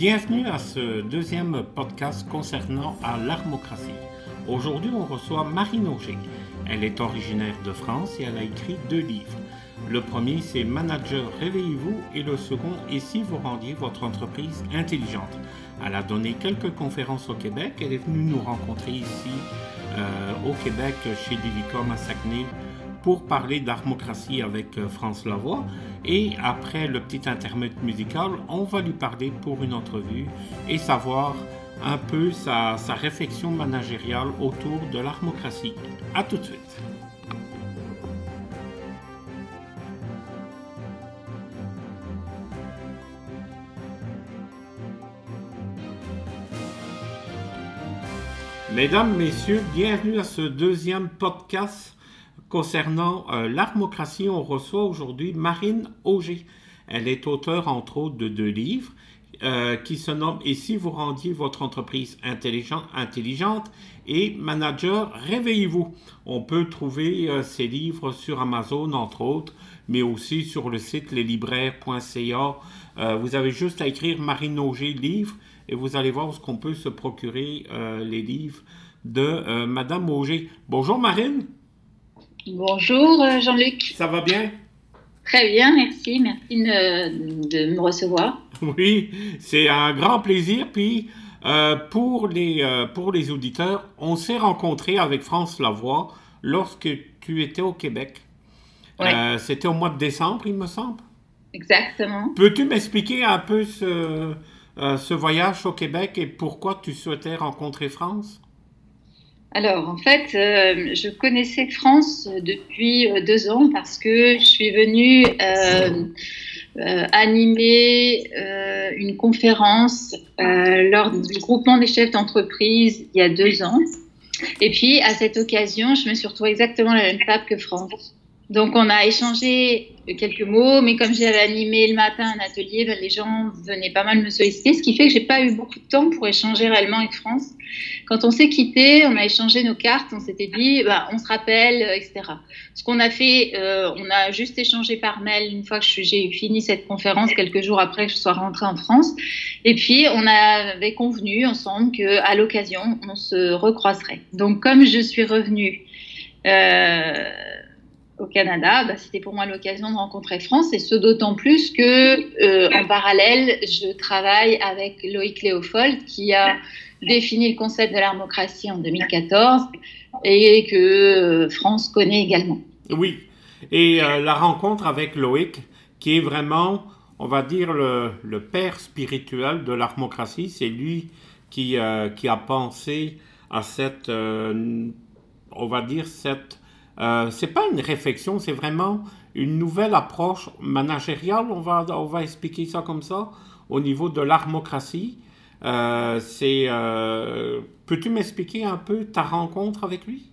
Bienvenue à ce deuxième podcast concernant l'armocratie. Aujourd'hui, on reçoit Marine Auger. Elle est originaire de France et elle a écrit deux livres. Le premier, c'est Manager, réveillez-vous et le second, Et si vous rendiez votre entreprise intelligente? Elle a donné quelques conférences au Québec. Elle est venue nous rencontrer ici euh, au Québec chez Divicom à Saguenay pour parler d'armocratie avec euh, France Lavoie. Et après le petit intermède musical, on va lui parler pour une entrevue et savoir un peu sa, sa réflexion managériale autour de l'armocratie. A tout de suite. Mesdames, Messieurs, bienvenue à ce deuxième podcast Concernant euh, l'armocratie, on reçoit aujourd'hui Marine Auger. Elle est auteure, entre autres, de deux livres euh, qui se nomment Et si vous rendiez votre entreprise intelligente, et Manager, réveillez-vous. On peut trouver euh, ces livres sur Amazon, entre autres, mais aussi sur le site leslibraires.ca. vous avez juste à écrire Marine Auger livre et vous allez voir où qu'on peut se procurer les livres de Madame Auger. Bonjour Marine. Bonjour euh, Jean-Luc. Ça va bien? Très bien, merci. Merci de, me recevoir. Oui, c'est un grand plaisir. Puis euh, pour, les, euh, pour les auditeurs, on s'est rencontrés avec France Lavoie lorsque tu étais au Québec. C'était au mois de décembre, il me semble. Exactement. Peux-tu m'expliquer un peu ce, ce voyage au Québec et pourquoi tu souhaitais rencontrer France? Alors, en fait, euh, je connaissais France depuis euh, deux ans parce que je suis venue euh, animer une conférence lors du groupement des chefs d'entreprise il y a deux ans. Et puis, à cette occasion, je me suis retrouvée exactement la même table que France. Donc, on a échangé quelques mots, mais comme j'avais animé le matin un atelier, ben, les gens venaient pas mal me solliciter, ce qui fait que j'ai pas eu beaucoup de temps pour échanger réellement avec France. Quand on s'est quitté, on a échangé nos cartes, on s'était dit, ben, on se rappelle, euh, etc. Ce qu'on a fait, euh, on a juste échangé par mail une fois que j'ai fini cette conférence, quelques jours après que je sois rentrée en France. Et puis, on avait convenu ensemble qu'à l'occasion, on se recroiserait. Donc, comme je suis revenue, euh, au Canada, bah, c'était pour moi l'occasion de rencontrer France, et ce d'autant plus que, euh, en parallèle, je travaille avec Loïc Léofold, qui a défini le concept de l'armocratie en 2014 et que euh, France connaît également. Oui, et euh, la rencontre avec Loïc, qui est vraiment, on va dire, le, père spirituel de l'armocratie, c'est lui qui a pensé à cette, on va dire, cette euh, c'est pas une réflexion, c'est vraiment une nouvelle approche managériale, on va, on va expliquer ça comme ça, au niveau de l'armocratie. Euh, euh, peux-tu m'expliquer un peu ta rencontre avec lui?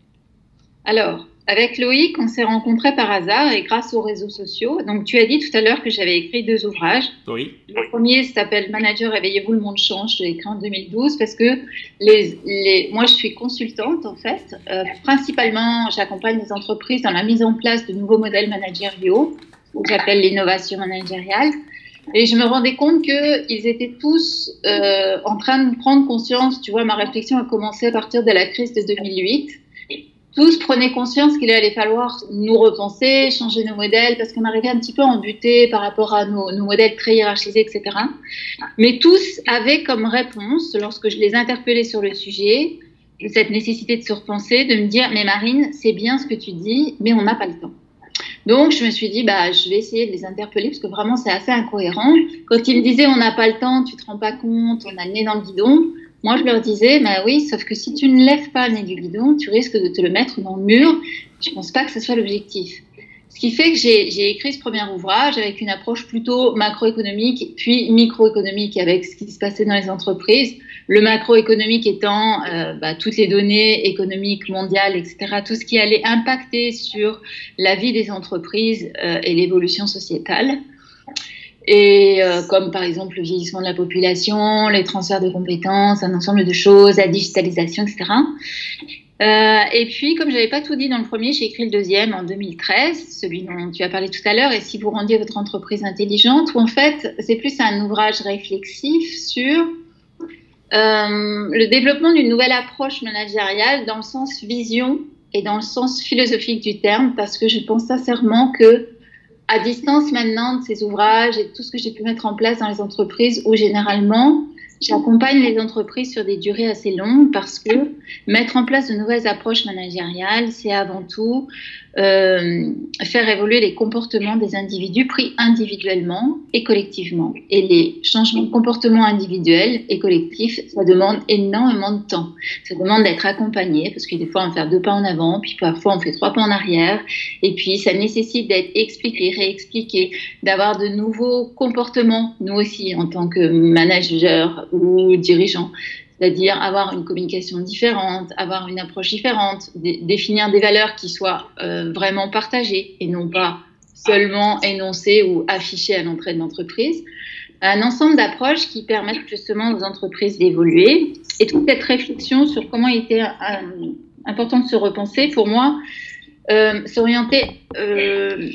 Alors, avec Loïc, on s'est rencontrés par hasard et grâce aux réseaux sociaux. Donc, tu as dit tout à l'heure que j'avais écrit deux ouvrages. Oui. Le premier s'appelle Manager, réveillez-vous, le monde change. Je l'ai écrit en 2012 parce que les, les, moi, je suis consultante en fait. Euh, principalement, j'accompagne les entreprises dans la mise en place de nouveaux modèles managériaux, que j'appelle l'innovation managériale. Et je me rendais compte qu'ils étaient tous euh, en train de prendre conscience. Tu vois, ma réflexion a commencé à partir de la crise de 2008 tous prenaient conscience qu'il allait falloir nous repenser, changer nos modèles, parce qu'on arrivait un petit peu embuté par rapport à nos, modèles très hiérarchisés, etc. Mais tous avaient comme réponse, lorsque je les interpellais sur le sujet, cette nécessité de se repenser, de me dire, mais Marine, c'est bien ce que tu dis, mais on n'a pas le temps. Donc, je me suis dit, bah, je vais essayer de les interpeller parce que vraiment, c'est assez incohérent. Quand ils me disaient, on n'a pas le temps, tu te rends pas compte, on a le nez dans le guidon, moi, je leur disais, bah oui, sauf que si tu ne lèves pas le nez du guidon, tu risques de te le mettre dans le mur. Je ne pense pas que ce soit l'objectif. Ce qui fait que j'ai écrit ce premier ouvrage avec une approche plutôt macroéconomique, puis microéconomique avec ce qui se passait dans les entreprises. Le macroéconomique étant euh, bah, toutes les données économiques mondiales, etc., tout ce qui allait impacter sur la vie des entreprises euh, et l'évolution sociétale et euh, comme par exemple le vieillissement de la population, les transferts de compétences, un ensemble de choses, la digitalisation, etc. Euh, et puis, comme je n'avais pas tout dit dans le premier, j'ai écrit le deuxième en 2013, celui dont tu as parlé tout à l'heure, et si vous rendiez votre entreprise intelligente, où en fait, c'est plus un ouvrage réflexif sur euh, le développement d'une nouvelle approche managériale dans le sens vision et dans le sens philosophique du terme, parce que je pense sincèrement que à distance maintenant de ces ouvrages et de tout ce que j'ai pu mettre en place dans les entreprises, où généralement J'accompagne les entreprises sur des durées assez longues parce que mettre en place de nouvelles approches managériales, c'est avant tout euh, faire évoluer les comportements des individus pris individuellement et collectivement. Et les changements de comportement individuels et collectifs, ça demande énormément de temps. Ça demande d'être accompagné parce que des fois on fait deux pas en avant, puis parfois on fait trois pas en arrière. Et puis ça nécessite d'être expliqué, réexpliqué, d'avoir de nouveaux comportements, nous aussi en tant que manager ou dirigeants c'est-à-dire avoir une communication différente, avoir une approche différente, définir des valeurs qui soient euh, vraiment partagées et non pas seulement énoncées ou affichées à l'entrée de l'entreprise. Un ensemble d'approches qui permettent justement aux entreprises d'évoluer et toute cette réflexion sur comment il était euh, important de se repenser, pour moi, euh, s'orienter euh,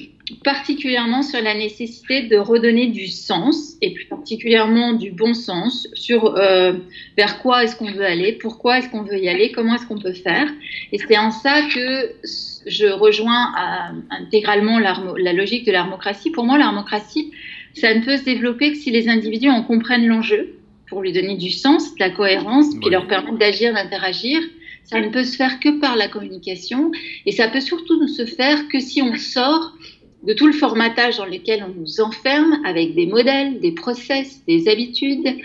particulièrement sur la nécessité de redonner du sens, et plus particulièrement du bon sens, sur euh, vers quoi est-ce qu'on veut aller, pourquoi est-ce qu'on veut y aller, comment est-ce qu'on peut faire. Et c'est en ça que je rejoins intégralement la logique de l'armocratie. Pour moi, l'armocratie, ça ne peut se développer que si les individus en comprennent l'enjeu, pour lui donner du sens, de la cohérence, qui leur permettent d'agir, d'interagir. Ça ne peut se faire que par la communication et ça peut surtout ne se faire que si on sort de tout le formatage dans lequel on nous enferme avec des modèles, des process, des habitudes,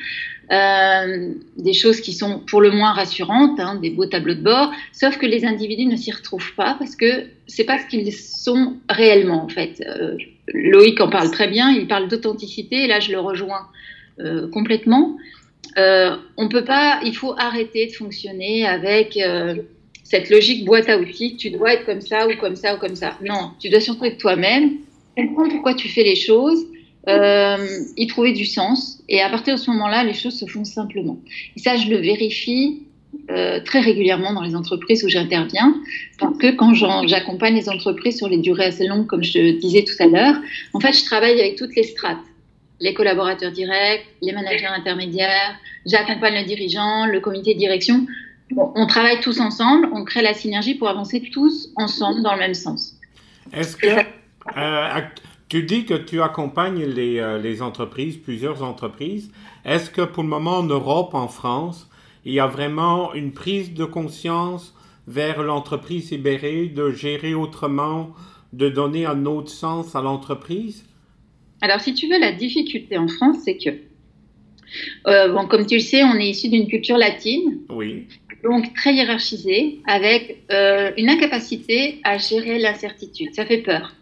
euh, des choses qui sont pour le moins rassurantes, hein, des beaux tableaux de bord, sauf que les individus ne s'y retrouvent pas parce que c'est pas ce qu'ils sont réellement en fait. Euh, Loïc en parle très bien, il parle d'authenticité et là je le rejoins euh, complètement. on peut pas, il faut arrêter de fonctionner avec cette logique boîte à outils, tu dois être comme ça ou comme ça ou comme ça. Non, tu dois surtout être toi-même, comprendre pourquoi tu fais les choses, euh, y trouver du sens. Et à partir de ce moment-là, les choses se font simplement. Et ça, je le vérifie euh, très régulièrement dans les entreprises où j'interviens, parce que quand j'accompagne les entreprises sur les durées assez longues, comme je disais tout à l'heure, en fait, je travaille avec toutes les strates les collaborateurs directs, les managers intermédiaires, j'accompagne le dirigeant, le comité de direction on travaille tous ensemble, on crée la synergie pour avancer tous ensemble dans le même sens. Est-ce que euh, tu dis que tu accompagnes les, euh, les entreprises, plusieurs entreprises. Est-ce que pour le moment en Europe, en France, il y a vraiment une prise de conscience vers l'entreprise libérée de gérer autrement, de donner un autre sens à l'entreprise? Alors, si tu veux, la difficulté en France, c'est que, euh, bon, comme tu le sais, on est issu d'une culture latine. Oui donc très hiérarchisé, avec euh, une incapacité à gérer l'incertitude. Ça fait peur.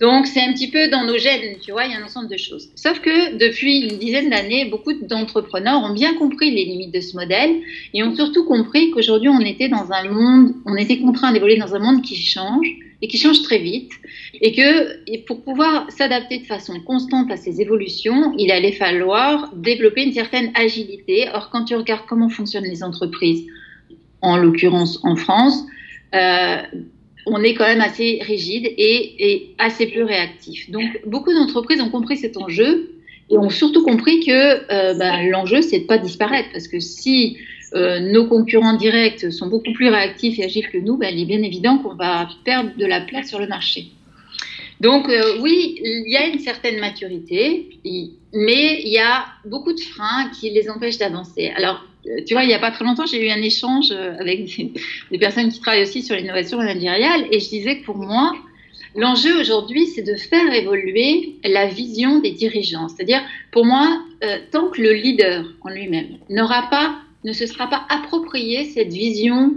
Donc c'est un petit peu dans nos gènes, tu vois, il y a un ensemble de choses. Sauf que depuis une dizaine d'années, beaucoup d'entrepreneurs ont bien compris les limites de ce modèle et ont surtout compris qu'aujourd'hui on était dans un monde, on était contraint d'évoluer dans un monde qui change et qui change très vite et que pour pouvoir s'adapter de façon constante à ces évolutions, il allait falloir développer une certaine agilité. Or quand tu regardes comment fonctionnent les entreprises, en l'occurrence en France, euh, on est quand même assez rigide et, assez peu réactif. Donc, beaucoup d'entreprises ont compris cet enjeu et ont surtout compris que euh, bah, l'enjeu, c'est de ne pas disparaître. Parce que si euh, nos concurrents directs sont beaucoup plus réactifs et agiles que nous, bah, il est bien évident qu'on va perdre de la place sur le marché. Donc, oui, il y a une certaine maturité, mais il y a beaucoup de freins qui les empêchent d'avancer. Alors, tu vois, il n'y a pas très longtemps, j'ai eu un échange euh, avec des, personnes qui travaillent aussi sur l'innovation managériale et je disais que pour moi, l'enjeu aujourd'hui, c'est de faire évoluer la vision des dirigeants. C'est-à-dire, pour moi, euh, tant que le leader en lui-même n'aura pas, ne se sera pas approprié cette vision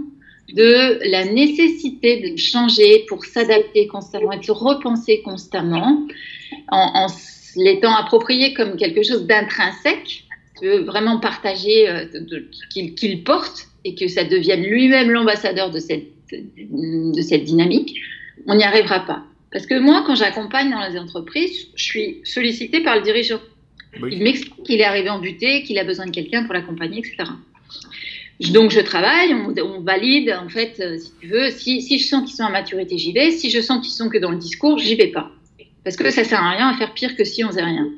de la nécessité de changer pour s'adapter constamment et de se repenser constamment en, en l'étant approprié comme quelque chose d'intrinsèque, veut vraiment partager, euh, qu'il porte et que ça devienne lui-même l'ambassadeur de cette, de cette dynamique, on n'y arrivera pas. Parce que moi, quand j'accompagne dans les entreprises, je suis sollicitée par le dirigeant. Il m'explique qu'il est arrivé en butée, qu'il a besoin de quelqu'un pour l'accompagner, etc. Donc je travaille, on, valide, en fait, euh, si tu veux, si, si je sens qu'ils sont à maturité, j'y vais. Si je sens qu'ils sont que dans le discours, j'y vais pas. Parce que ça sert à rien à faire pire que si on faisait rien.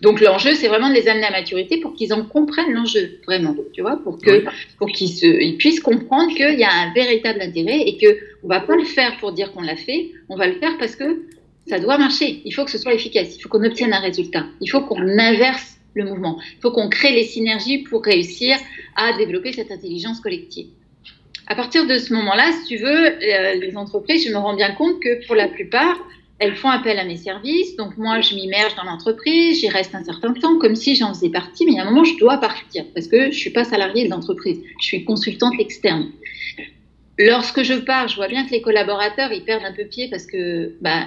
Donc l'enjeu, c'est vraiment de les amener à maturité pour qu'ils en comprennent l'enjeu, vraiment, tu vois, pour que pour qu'ils se, ils puissent comprendre qu'il y a un véritable intérêt et que on va pas le faire pour dire qu'on l'a fait, on va le faire parce que ça doit marcher. Il faut que ce soit efficace. Il faut qu'on obtienne un résultat. Il faut qu'on inverse le mouvement. Il faut qu'on crée les synergies pour réussir à développer cette intelligence collective. À partir de ce moment-là, si tu veux, euh, les entreprises, je me rends bien compte que pour la plupart, elles font appel à mes services. Donc moi, je m'immerge dans l'entreprise, j'y reste un certain temps, comme si j'en faisais partie. Mais à un moment, je dois partir parce que je suis pas salariée de l'entreprise. Je suis consultante externe. Lorsque je pars, je vois bien que les collaborateurs, ils perdent un peu pied parce que bah,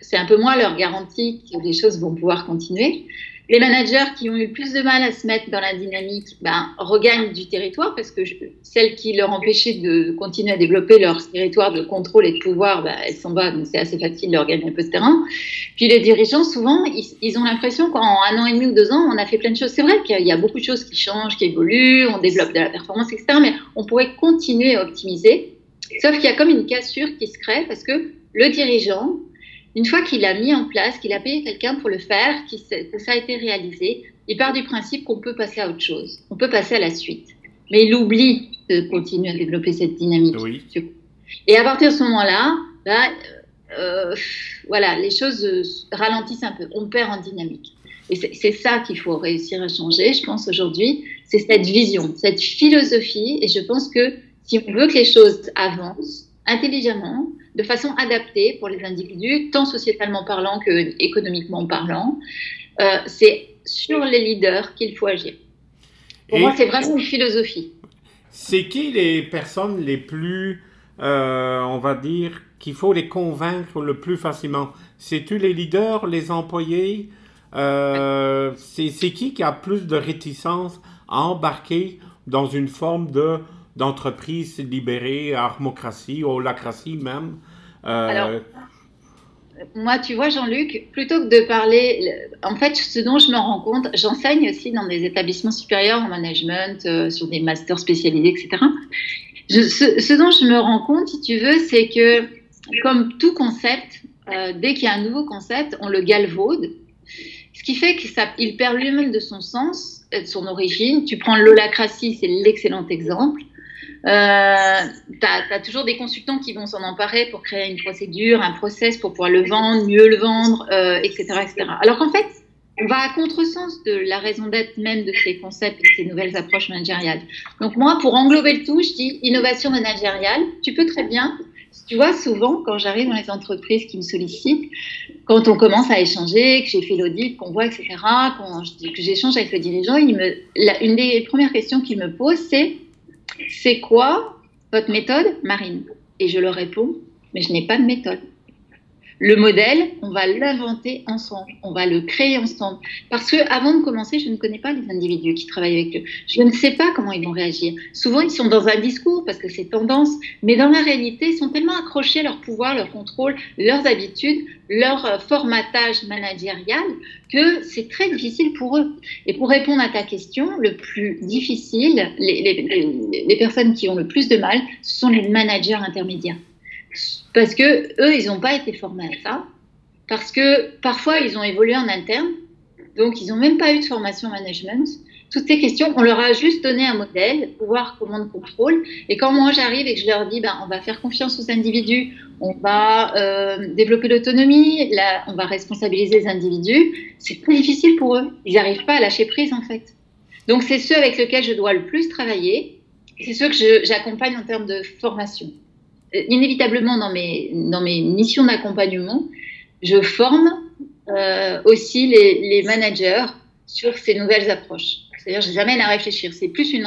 c'est un peu moins leur garantie que les choses vont pouvoir continuer. Les managers qui ont eu le plus de mal à se mettre dans la dynamique ben, regagnent du territoire parce que celles qui leur empêchaient de continuer à développer leur territoire de contrôle et de pouvoir, ben, elles s'en vont, donc c'est assez facile de regagner un peu de terrain. Puis les dirigeants, souvent, ils, ont l'impression qu'en un an et demi ou deux ans, on a fait plein de choses. C'est vrai qu'il y a beaucoup de choses qui changent, qui évoluent, on développe de la performance, etc. Mais on pourrait continuer à optimiser. Sauf qu'il y a comme une cassure qui se crée parce que le dirigeant, une fois qu'il a mis en place, qu'il a payé quelqu'un pour le faire, que ça a été réalisé, il part du principe qu'on peut passer à autre chose, on peut passer à la suite. Mais il oublie de continuer à développer cette dynamique. Et à partir de ce moment-là, bah, euh, voilà, les choses ralentissent un peu, on perd en dynamique. Et c'est ça qu'il faut réussir à changer, je pense, aujourd'hui, c'est cette vision, cette philosophie. Et je pense que si on veut que les choses avancent intelligemment, de façon adaptée pour les individus, tant sociétalement parlant que économiquement parlant. Euh, c'est sur les leaders qu'il faut agir. Pour moi, c'est vraiment une philosophie. C'est qui les personnes les plus, euh, on va dire, qu'il faut les convaincre le plus facilement? C'est-tu les leaders, les employés? Euh, C'est qui qui a plus de réticence à embarquer dans une forme de d'entreprise libérée, armocratie, holacratie même. Euh, Alors, moi, tu vois, Jean-Luc, plutôt que de parler, en fait, ce dont je me rends compte, j'enseigne aussi dans des établissements supérieurs en management, euh, sur des masters spécialisés, etc. ce, dont je me rends compte, si tu veux, c'est que, comme tout concept, euh, dès qu'il y a un nouveau concept, on le galvaude, ce qui fait qu'il perd lui-même de son sens, de son origine. Tu prends l'holacratie, c'est l'excellent exemple. Euh, tu as, toujours des consultants qui vont s'en emparer pour créer une procédure, un process pour pouvoir le vendre, mieux le vendre, euh, etc., etc. Alors qu'en fait, on va à contresens de la raison d'être même de ces concepts et de ces nouvelles approches managériales. Donc moi, pour englober le tout, je dis innovation managériale. Tu peux très bien, tu vois, souvent quand j'arrive dans les entreprises qui me sollicitent, quand on commence à échanger, que j'ai fait l'audit, qu'on voit, etc., que j'échange avec le dirigeant, une des premières questions qu'il me pose, c'est c'est quoi votre méthode, Marine? Et je leur réponds, mais je n'ai pas de méthode. Le modèle, on va l'inventer ensemble, on va le créer ensemble. Parce que avant de commencer, je ne connais pas les individus qui travaillent avec eux. Je ne sais pas comment ils vont réagir. Souvent, ils sont dans un discours parce que c'est tendance, mais dans la réalité, ils sont tellement accrochés à leur pouvoir, leur contrôle, leurs habitudes, leur euh, formatage managérial que c'est très difficile pour eux. Et pour répondre à ta question, le plus difficile, les, les, les personnes qui ont le plus de mal, ce sont les managers intermédiaires parce que eux, ils n'ont pas été formés à ça, parce que parfois ils ont évolué en interne, donc ils n'ont même pas eu de formation management. Toutes ces questions, on leur a juste donné un modèle, pouvoir, commande, contrôle. Et quand moi j'arrive et que je leur dis, ben, on va faire confiance aux individus, on va euh, développer l'autonomie, on va responsabiliser les individus, c'est très difficile pour eux. Ils n'arrivent pas à lâcher prise en fait. Donc c'est ceux avec lesquels je dois le plus travailler, c'est ceux que j'accompagne en termes de formation. Euh, inévitablement dans mes, dans mes missions d'accompagnement, je forme euh, aussi les, les, managers sur ces nouvelles approches. C'est-à-dire, je les amène à réfléchir. C'est plus une,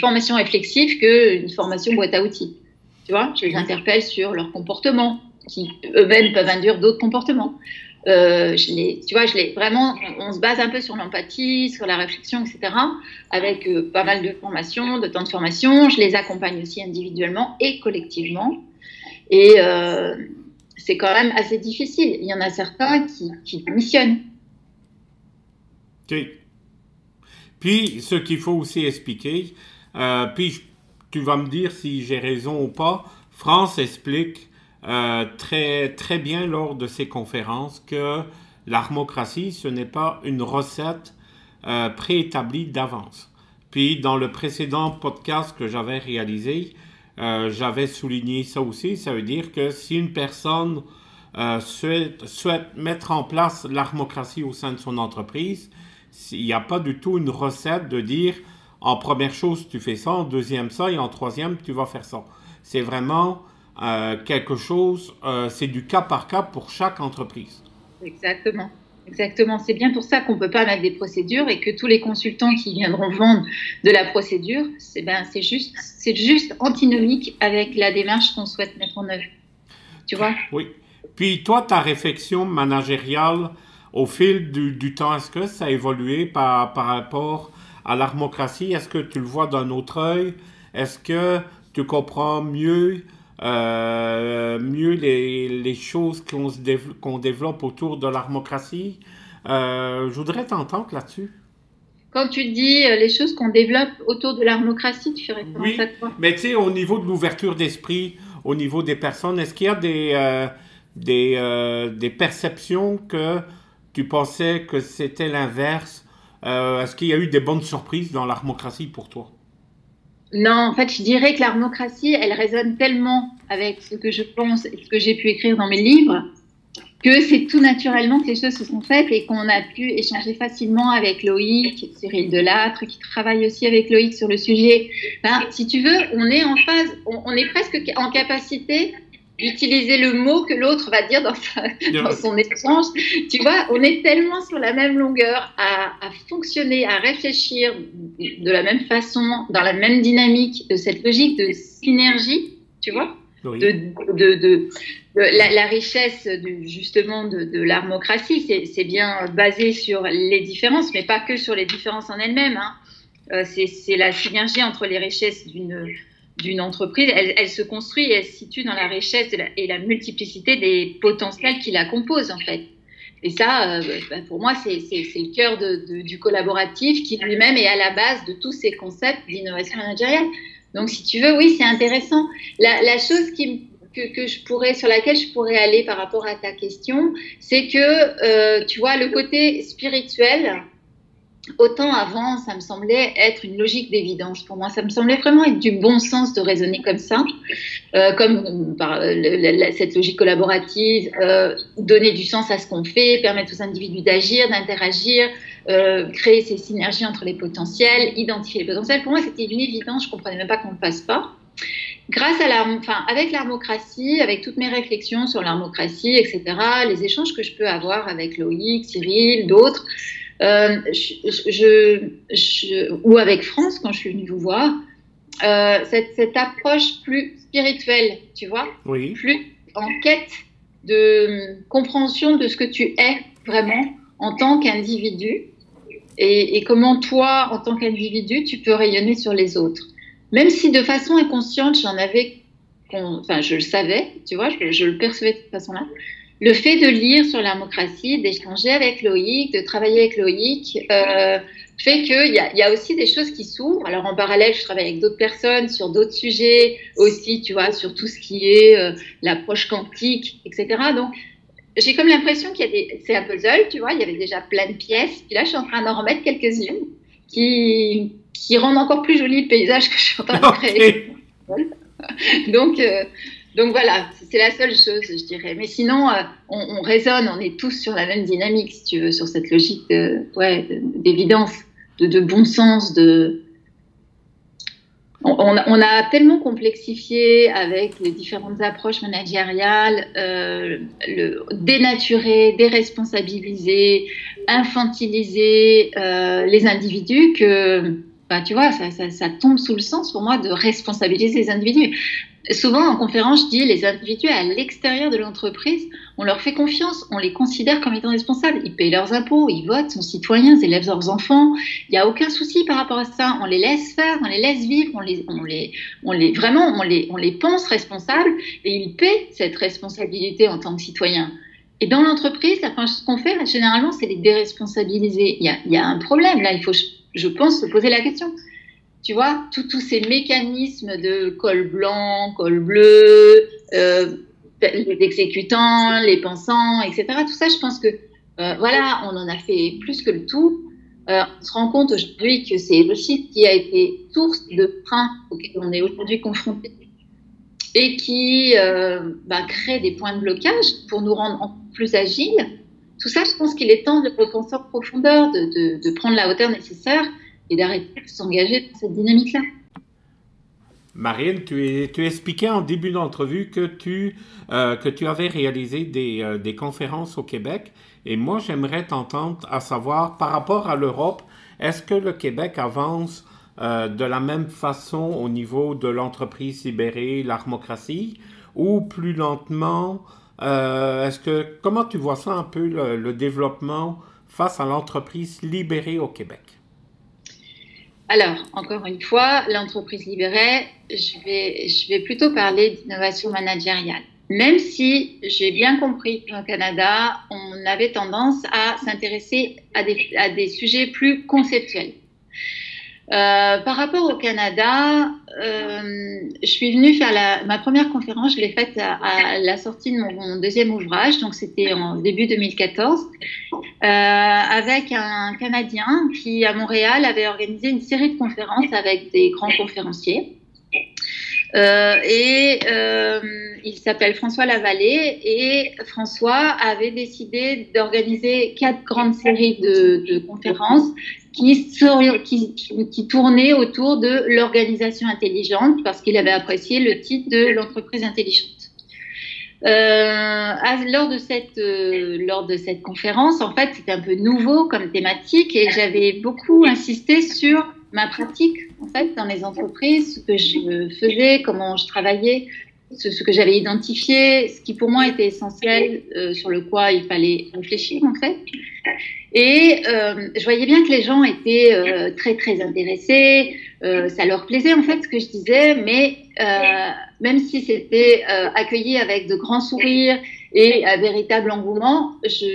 formation réflexive qu'une formation boîte à outils. Tu vois, je les interpelle sur leur comportement, qui eux-mêmes peuvent induire d'autres comportements. Euh, tu vois, je les, vraiment, on, se base un peu sur l'empathie, sur la réflexion, etc., avec euh, pas mal de formations, de temps de formation. Je les accompagne aussi individuellement et collectivement. Et euh, c'est quand même assez difficile. Il y en a certains qui missionnent. Puis, ce qu'il faut aussi expliquer, Euh, puis tu vas me dire si j'ai raison ou pas. France explique euh, très, très bien lors de ses conférences que l'armocratie, ce n'est pas une recette euh, préétablie d'avance. Puis dans le précédent podcast que j'avais réalisé, j'avais souligné ça aussi. Ça veut dire que si une personne souhaite, souhaite, mettre en place l'armocratie au sein de son entreprise, il n'y a pas du tout une recette de dire en première chose tu fais ça, en deuxième ça et en troisième tu vas faire ça. C'est vraiment euh, quelque chose, euh, c'est du cas par cas pour chaque entreprise. Exactement. Exactement, c'est bien pour ça qu'on ne peut pas mettre des procédures et que tous les consultants qui viendront vendre de la procédure, c'est ben, juste, juste antinomique avec la démarche qu'on souhaite mettre en œuvre. Tu vois? Oui. Puis toi, ta réflexion managériale au fil du, temps, est-ce que ça a évolué par, par rapport à l'armocratie? Est-ce que tu le vois d'un autre œil? Est-ce que tu comprends mieux euh, mieux les, les choses qu'on qu'on développe autour de l'armocratie? Euh, je voudrais t'entendre là-dessus. Quand tu dis euh, les choses qu'on développe autour de l'armocratie, tu fais référence oui, à quoi? Mais tu sais, au niveau de l'ouverture d'esprit, au niveau des personnes, est-ce qu'il y a des, des, des, perceptions que tu pensais que c'était l'inverse Est-ce qu'il y a eu des bonnes surprises dans l'armocratie pour toi? Non, en fait, je dirais que l'armocratie, elle résonne tellement avec ce que je pense et ce que j'ai pu écrire dans mes livres que c'est tout naturellement que les choses se sont faites et qu'on a pu échanger facilement avec Loïc, Cyril Delattre, qui travaille aussi avec Loïc sur le sujet. Ben, si tu veux, on est en phase, on est presque en capacité utiliser le mot que l'autre va dire dans, son échange. Tu vois, on est tellement sur la même longueur à, fonctionner, à réfléchir de la même façon, dans la même dynamique de cette logique de synergie, tu vois, de, la, richesse justement de, l'armocratie, c'est bien basé sur les différences, mais pas que sur les différences en elles-mêmes. Hein. Euh, c'est la synergie entre les richesses d'une d'une entreprise, elle, se construit et elle se situe dans la richesse et la multiplicité des potentiels qui la composent en fait. Et ça, euh, bah, pour moi, c'est le cœur du collaboratif qui lui-même est à la base de tous ces concepts d'innovation managériale. Donc, si tu veux, oui, c'est intéressant. La, chose qui, que, je pourrais, sur laquelle je pourrais aller par rapport à ta question, c'est que, euh, tu vois, le côté spirituel, Autant avant, ça me semblait être une logique d'évidence pour moi. Ça me semblait vraiment être du bon sens de raisonner comme ça, euh, comme euh, par cette logique collaborative, euh, donner du sens à ce qu'on fait, permettre aux individus d'agir, d'interagir, créer ces synergies entre les potentiels, identifier les potentiels. Pour moi, c'était une évidence. Je comprenais même pas qu'on ne fasse pas. Grâce à la, enfin, avec l'armocratie, avec toutes mes réflexions sur l'armocratie, etc., les échanges que je peux avoir avec Loïc, Cyril, d'autres, euh, je, ou avec France quand je suis venue vous voir, euh, cette, approche plus spirituelle, tu vois, plus en quête de compréhension de ce que tu es vraiment en tant qu'individu et, comment toi, en tant qu'individu, tu peux rayonner sur les autres. Même si de façon inconsciente, j'en avais, enfin, je le savais, tu vois, je, je le percevais de cette façon-là, le fait de lire sur la démocratie, d'échanger avec Loïc, de travailler avec Loïc, euh, fait qu'il y, y, a aussi des choses qui s'ouvrent. Alors en parallèle, je travaille avec d'autres personnes sur d'autres sujets aussi, tu vois, sur tout ce qui est euh, l'approche quantique, etc. Donc j'ai comme l'impression qu'il y a des, c'est un puzzle, tu vois, il y avait déjà plein de pièces. Puis là, je suis en train d'en remettre quelques-unes qui, qui rendent encore plus joli le paysage que je suis en train de créer. Donc euh, donc voilà, c'est la seule chose, je dirais. Mais sinon, euh, on, raisonne, on est tous sur la même dynamique, si tu veux, sur cette logique d'évidence, de, bon sens, de... On, a tellement complexifié avec les différentes approches managériales, euh, le, dénaturer, infantiliser euh, les individus que, bah, tu vois, ça, ça, tombe sous le sens pour moi de responsabiliser les individus. Souvent, en conférence, je dis les individus à l'extérieur de l'entreprise, on leur fait confiance, on les considère comme étant responsables. Ils payent leurs impôts, ils votent, sont citoyens, ils élèvent leurs enfants. Il n'y a aucun souci par rapport à ça. On les laisse faire, on les laisse vivre, on les, on les, on les vraiment, on les, on les pense responsables et ils paient cette responsabilité en tant que citoyens. Et dans l'entreprise, la première chose qu'on fait, généralement, c'est les déresponsabiliser. Il y, a, il y a un problème là, il faut, je pense, se poser la question tu vois, tous ces mécanismes de col blanc, col bleu, euh, les exécutants, les pensants, etc. Tout ça, je pense que, euh, voilà, on en a fait plus que le tout. Euh, on se rend compte aujourd'hui que c'est le site qui a été source de freins auxquels on est aujourd'hui confronté et qui bah, crée des points de blocage pour nous rendre plus agiles. Tout ça, je pense qu'il est temps de repenser en profondeur, de, prendre la hauteur nécessaire et d'arrêter de s'engager dans cette dynamique-là. Marine, tu, expliquais en début d'entrevue que tu, euh, avais réalisé des, euh, des, conférences au Québec. Et moi, j'aimerais t'entendre à savoir, par rapport à l'Europe, est-ce que le Québec avance euh, de la même façon au niveau de l'entreprise libérée, l'armocratie, ou plus lentement Est-ce que comment tu vois ça un peu le, le développement face à l'entreprise libérée au Québec? Alors, encore une fois, l'entreprise libérée, je vais, je vais plutôt parler d'innovation managériale. Même si j'ai bien compris qu'au Canada, on avait tendance à s'intéresser à des, à des sujets plus conceptuels. Euh, par rapport au Canada, euh, je suis venue faire la, ma première conférence, je l'ai faite à, la sortie de mon, deuxième ouvrage, donc c'était en début 2014, euh, avec un Canadien qui, à Montréal, avait organisé une série de conférences avec des grands conférenciers. Euh, et euh, il s'appelle François Lavallée et François avait décidé d'organiser quatre grandes séries de, conférences qui, tournaient autour de l'organisation intelligente parce qu'il avait apprécié le titre de l'entreprise intelligente. Euh, lors, de cette, lors de cette conférence, en fait, c'était un peu nouveau comme thématique et j'avais beaucoup insisté sur ma pratique en fait dans les entreprises, ce que je faisais, comment je travaillais, ce, que j'avais identifié, ce qui pour moi était essentiel, euh, sur le quoi il fallait réfléchir en fait. Et euh, je voyais bien que les gens étaient euh, très très intéressés, ça leur plaisait en fait ce que je disais, mais même si c'était accueilli avec de grands sourires et un véritable engouement,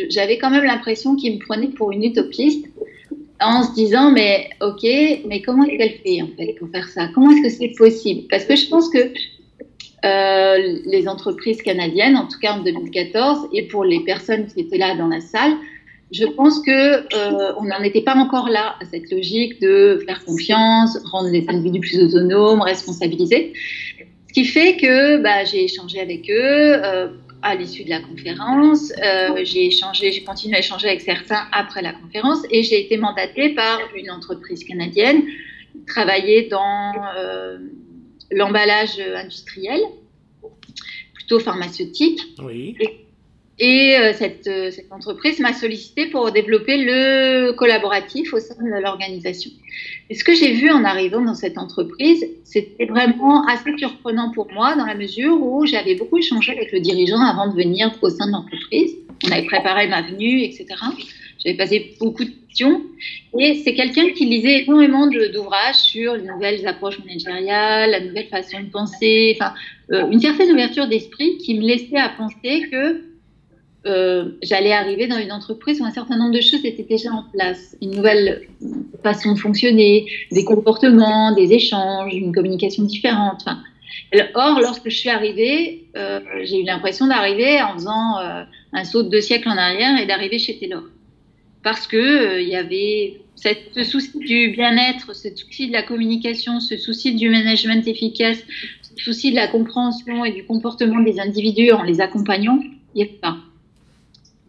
j'avais quand même l'impression qu'ils me prenaient pour une utopiste en se disant mais ok mais comment est-ce qu'elle fait en fait pour faire ça? Comment est-ce que c'est possible? Parce que je pense que euh, les entreprises canadiennes en tout cas en 2014 et pour les personnes qui étaient là dans la salle je pense que euh, on n'en était pas encore là à cette logique de faire confiance rendre les individus plus autonomes responsabilisés ce qui fait que bah, j'ai échangé avec eux euh, à l'issue de la conférence. Euh, j'ai échangé, j'ai continué à échanger avec certains après la conférence et j'ai été mandatée par une entreprise canadienne travailler dans euh, l'emballage industriel, plutôt pharmaceutique. Oui. Et, et euh, cette, euh, cette, entreprise m'a sollicité pour développer le collaboratif au sein de l'organisation. Et ce que j'ai vu en arrivant dans cette entreprise, c'était vraiment assez surprenant pour moi dans la mesure où j'avais beaucoup échangé avec le dirigeant avant de venir au sein de l'entreprise. On avait préparé ma venue, etc. J'avais passé beaucoup de questions. Et c'est quelqu'un qui lisait énormément d'ouvrages sur les nouvelles approches managériales, la nouvelle façon de penser, enfin, euh, une certaine ouverture d'esprit qui me laissait à penser que euh, j'allais arriver dans une entreprise où un certain nombre de choses étaient déjà en place. Une nouvelle façon de fonctionner, des comportements, des échanges, une communication différente. Or, lorsque je suis arrivée, euh, j'ai eu l'impression d'arriver en faisant euh, un saut de deux siècles en arrière et d'arriver chez Taylor. Parce que il y avait cette, ce souci du bien-être, ce souci de la communication, ce souci du management efficace, ce souci de la compréhension et du comportement des individus en les accompagnant, il n'y avait pas.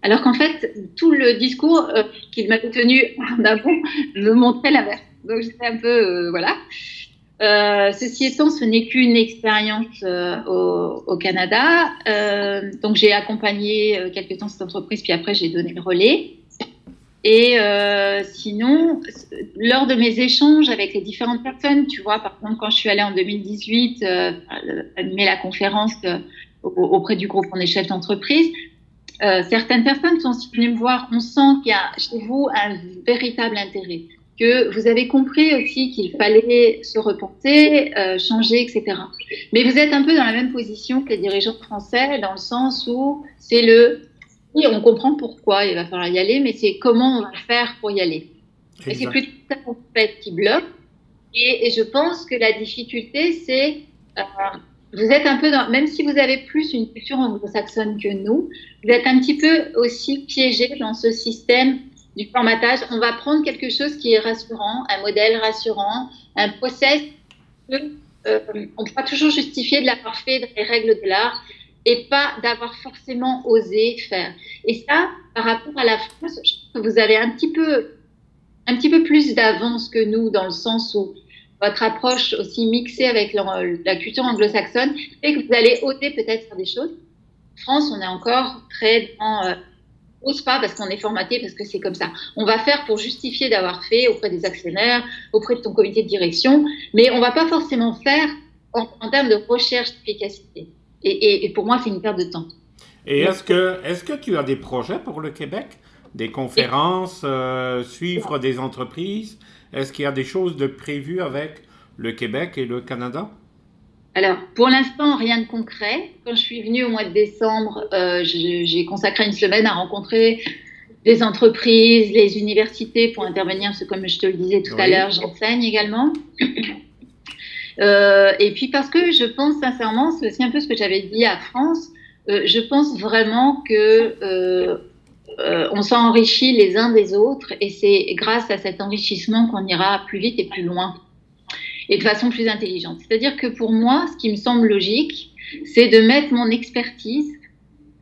Alors qu'en fait, tout le discours euh, qu'il m'avait tenu en avant me montrait l'inverse. Donc j'étais un peu, euh, voilà. Euh, ceci étant, ce n'est qu'une expérience au, Canada. Donc j'ai accompagné quelques temps cette entreprise, puis après j'ai donné le relais. Et sinon, lors de mes échanges avec les différentes personnes, tu vois, par exemple, quand je suis allée en 2018 animer la conférence auprès du groupe en échelle d'entreprise, euh, certaines personnes sont venues me voir, on sent qu'il y a chez vous un véritable intérêt, que vous avez compris aussi qu'il fallait se repenser, euh, changer, etc. Mais vous êtes un peu dans la même position que les dirigeants français, dans le sens où c'est le oui, on comprend pourquoi il va falloir y aller, mais c'est comment on va faire pour y aller. Et c'est plutôt ça en fait qui bloque. Et, je pense que la difficulté, c'est, euh, vous êtes un peu dans, même si vous avez plus une culture anglo-saxonne que nous, vous êtes un petit peu aussi piégé dans ce système du formatage. On va prendre quelque chose qui est rassurant, un modèle rassurant, un process que euh, on pourra toujours justifier de l'avoir fait dans les règles de l'art et pas d'avoir forcément osé faire. Et ça, par rapport à la France, vous avez un petit peu, un petit peu plus d'avance que nous dans le sens où votre approche aussi mixée avec la, culture anglo-saxonne fait que vous allez oser peut-être faire des choses. En France, on est encore très dans euh, ose pas parce qu'on est formaté, parce que c'est comme ça. On va faire pour justifier d'avoir fait auprès des actionnaires, auprès de ton comité de direction, mais on va pas forcément faire en, termes de recherche d'efficacité. Et, pour moi, c'est une perte de temps. Et est-ce que, est que tu as des projets pour le Québec? Des conférences, euh, suivre des entreprises? Est-ce qu'il y a des choses de prévues avec le Québec et le Canada? Alors, pour l'instant, rien de concret. Quand je suis venue au mois de décembre, euh, j'ai consacré une semaine à rencontrer des entreprises, les universités pour intervenir, parce que comme je te le disais tout à l'heure, j'enseigne également. Euh, et puis parce que je pense sincèrement, c'est aussi un peu ce que j'avais dit à France, euh, je pense vraiment que euh, on s'enrichit les uns des autres et c'est grâce à cet enrichissement qu'on ira plus vite et plus loin et de façon plus intelligente. C'est-à-dire que pour moi, ce qui me semble logique, c'est de mettre mon expertise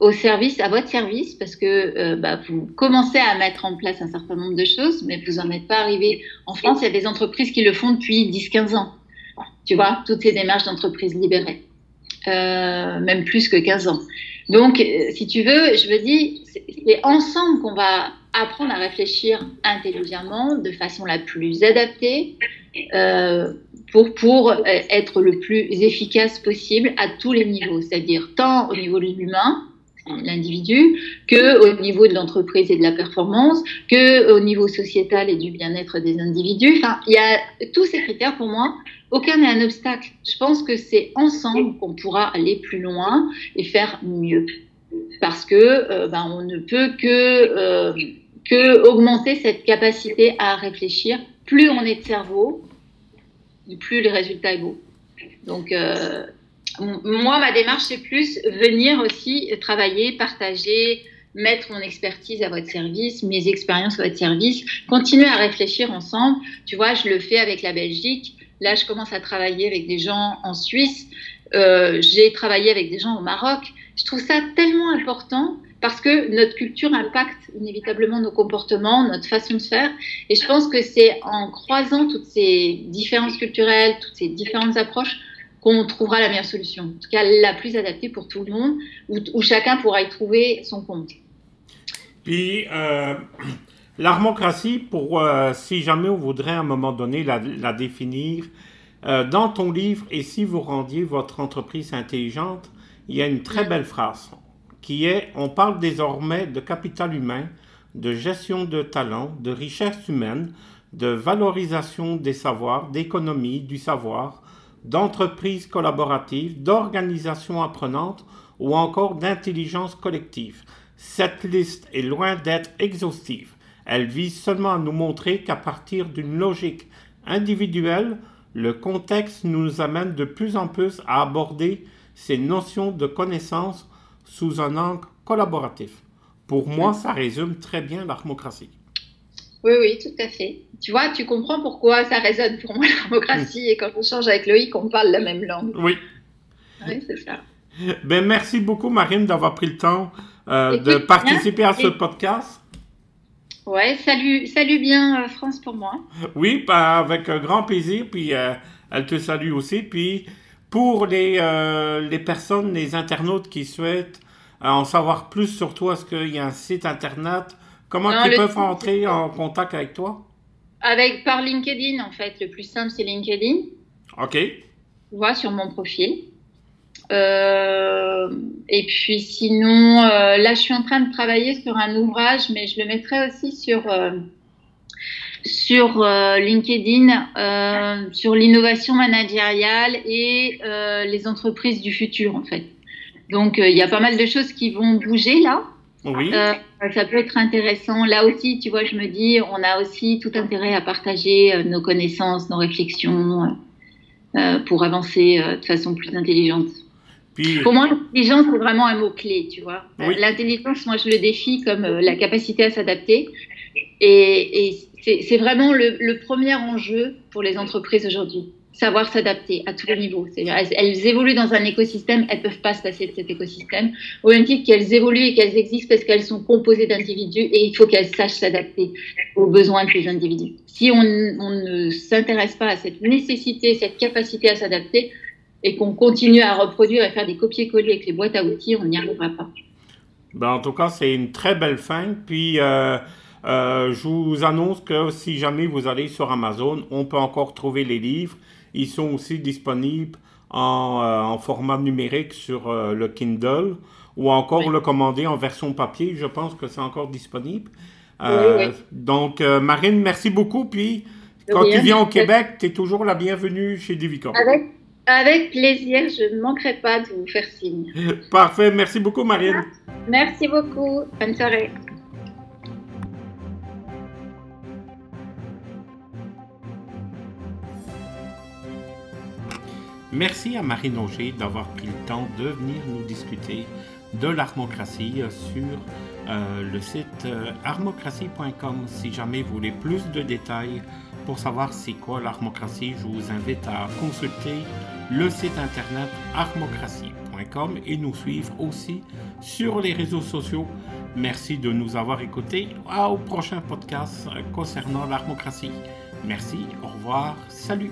au service, à votre service, parce que bah, vous commencez à mettre en place un certain nombre de choses, mais vous n'en êtes pas arrivé. En France, il y a des entreprises qui le font depuis 10-15 ans tu vois, toutes ces démarches d'entreprise libérée, euh, même plus que 15 ans. Donc, euh, si tu veux, je me dis, c'est ensemble qu'on va apprendre à réfléchir intelligemment, de façon la plus adaptée, euh, pour, pour être le plus efficace possible à tous les niveaux, c'est-à-dire tant au niveau de l'humain, l'individu, que au niveau de l'entreprise et de la performance, que au niveau sociétal et du bien-être des individus. Enfin, il y a tous ces critères pour moi. Aucun n'est un obstacle. Je pense que c'est ensemble qu'on pourra aller plus loin et faire mieux, parce que euh, ben, on ne peut que euh, que augmenter cette capacité à réfléchir. Plus on est de cerveau, plus les résultats est beau. Donc euh, moi, ma démarche, c'est plus venir aussi travailler, partager, mettre mon expertise à votre service, mes expériences à votre service, continuer à réfléchir ensemble. Tu vois, je le fais avec la Belgique. Là, je commence à travailler avec des gens en Suisse. Euh, j'ai travaillé avec des gens au Maroc. Je trouve ça tellement important parce que notre culture impacte inévitablement nos comportements, notre façon de faire. Et je pense que c'est en croisant toutes ces différences culturelles, toutes ces différentes approches, qu'on trouvera la meilleure solution, en tout cas la plus adaptée pour tout le monde, où, chacun pourra y trouver son compte. Puis, euh, l'armocratie, euh, si jamais on voudrait à un moment donné la, définir, euh, dans ton livre, et si vous rendiez votre entreprise intelligente, il y a une très belle phrase qui est, on parle désormais de capital humain, de gestion de talent, de richesse humaine, de valorisation des savoirs, d'économie du savoir, d'entreprise collaborative, d'organisation apprenante ou encore d'intelligence collective. Cette liste est loin d'être exhaustive. Elle vise seulement à nous montrer qu'à partir d'une logique individuelle, le contexte nous amène de plus en plus à aborder ces notions de connaissance sous un angle collaboratif. Pour moi, ça résume très bien l'armocratie. Oui, oui, tout à fait. Tu vois, tu comprends pourquoi ça résonne pour moi la démocratie et quand on change avec Loïc, on parle la même langue. Oui. Oui, c'est ça. Ben, merci beaucoup, Marine, d'avoir pris le temps euh, de participer à ce podcast. Ouais, salut, salut bien euh, France pour moi. Oui, bah, avec un grand plaisir. Puis euh, elle te salue aussi. Puis pour les, les personnes, les internautes qui souhaitent en savoir plus sur toi, est-ce qu'il y a un site internet? Comment ils peuvent entrer en contact avec toi? Avec par LinkedIn en fait. Le plus simple c'est LinkedIn. Ok. Tu vois sur mon profil. Euh, et puis sinon, euh, là je suis en train de travailler sur un ouvrage, mais je le mettrai aussi sur euh, sur LinkedIn sur l'innovation managériale et les entreprises du futur en fait. Donc il y a pas mal de choses qui vont bouger là. Oui. Ça peut être intéressant. Là aussi, tu vois, je me dis, on a aussi tout intérêt à partager nos connaissances, nos réflexions pour avancer de façon plus intelligente. Pour moi, l'intelligence, c'est vraiment un mot-clé, tu vois. L'intelligence, moi, je le défie comme la capacité à s'adapter. Et, c'est vraiment le, premier enjeu pour les entreprises aujourd'hui savoir s'adapter à tous les niveaux. Elles, évoluent dans un écosystème, elles ne peuvent pas se passer de cet écosystème, au même titre qu'elles évoluent et qu'elles existent parce qu'elles sont composées d'individus et il faut qu'elles sachent s'adapter aux besoins de ces individus. Si on, ne s'intéresse pas à cette nécessité, cette capacité à s'adapter, et qu'on continue à reproduire et faire des copier-coller avec les boîtes à outils, on n'y arrivera pas. Ben, en tout cas, c'est une très belle fin. Puis, euh, euh, je vous annonce que si jamais vous allez sur Amazon, on peut encore trouver les livres. Ils sont aussi disponibles en, euh, format numérique sur le Kindle ou encore le commander en version papier. Je pense que c'est encore disponible. Donc, Marine, merci beaucoup. Puis, quand tu viens au Québec, tu es toujours la bienvenue chez Divicom. Avec, avec plaisir, je ne manquerai pas de vous faire signe. Parfait, merci beaucoup, Marine. Merci beaucoup. Bonne soirée. Merci à Marine Auger d'avoir pris le temps de venir nous discuter de l'armocratie sur euh, le site euh, armocratie.com. Si jamais vous voulez plus de détails pour savoir c'est quoi l'armocratie, je vous invite à consulter le site internet armocratie.com et nous suivre aussi sur les réseaux sociaux. Merci de nous avoir écoutés. Au prochain podcast concernant l'armocratie. Merci, au revoir, salut.